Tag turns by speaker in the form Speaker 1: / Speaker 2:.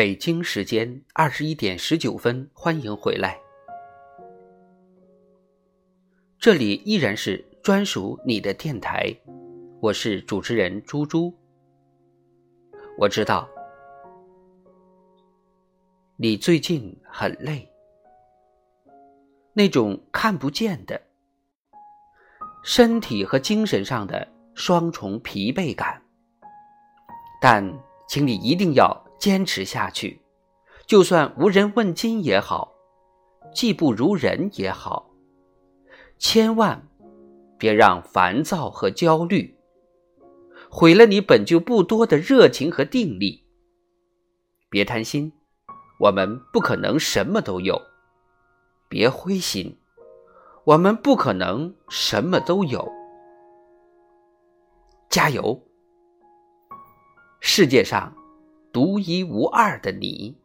Speaker 1: 北京时间二十一点十九分，欢迎回来。这里依然是专属你的电台，我是主持人猪猪。我知道你最近很累，那种看不见的身体和精神上的双重疲惫感，但请你一定要。坚持下去，就算无人问津也好，技不如人也好，千万别让烦躁和焦虑毁了你本就不多的热情和定力。别贪心，我们不可能什么都有；别灰心，我们不可能什么都有。加油！世界上。独一无二的你。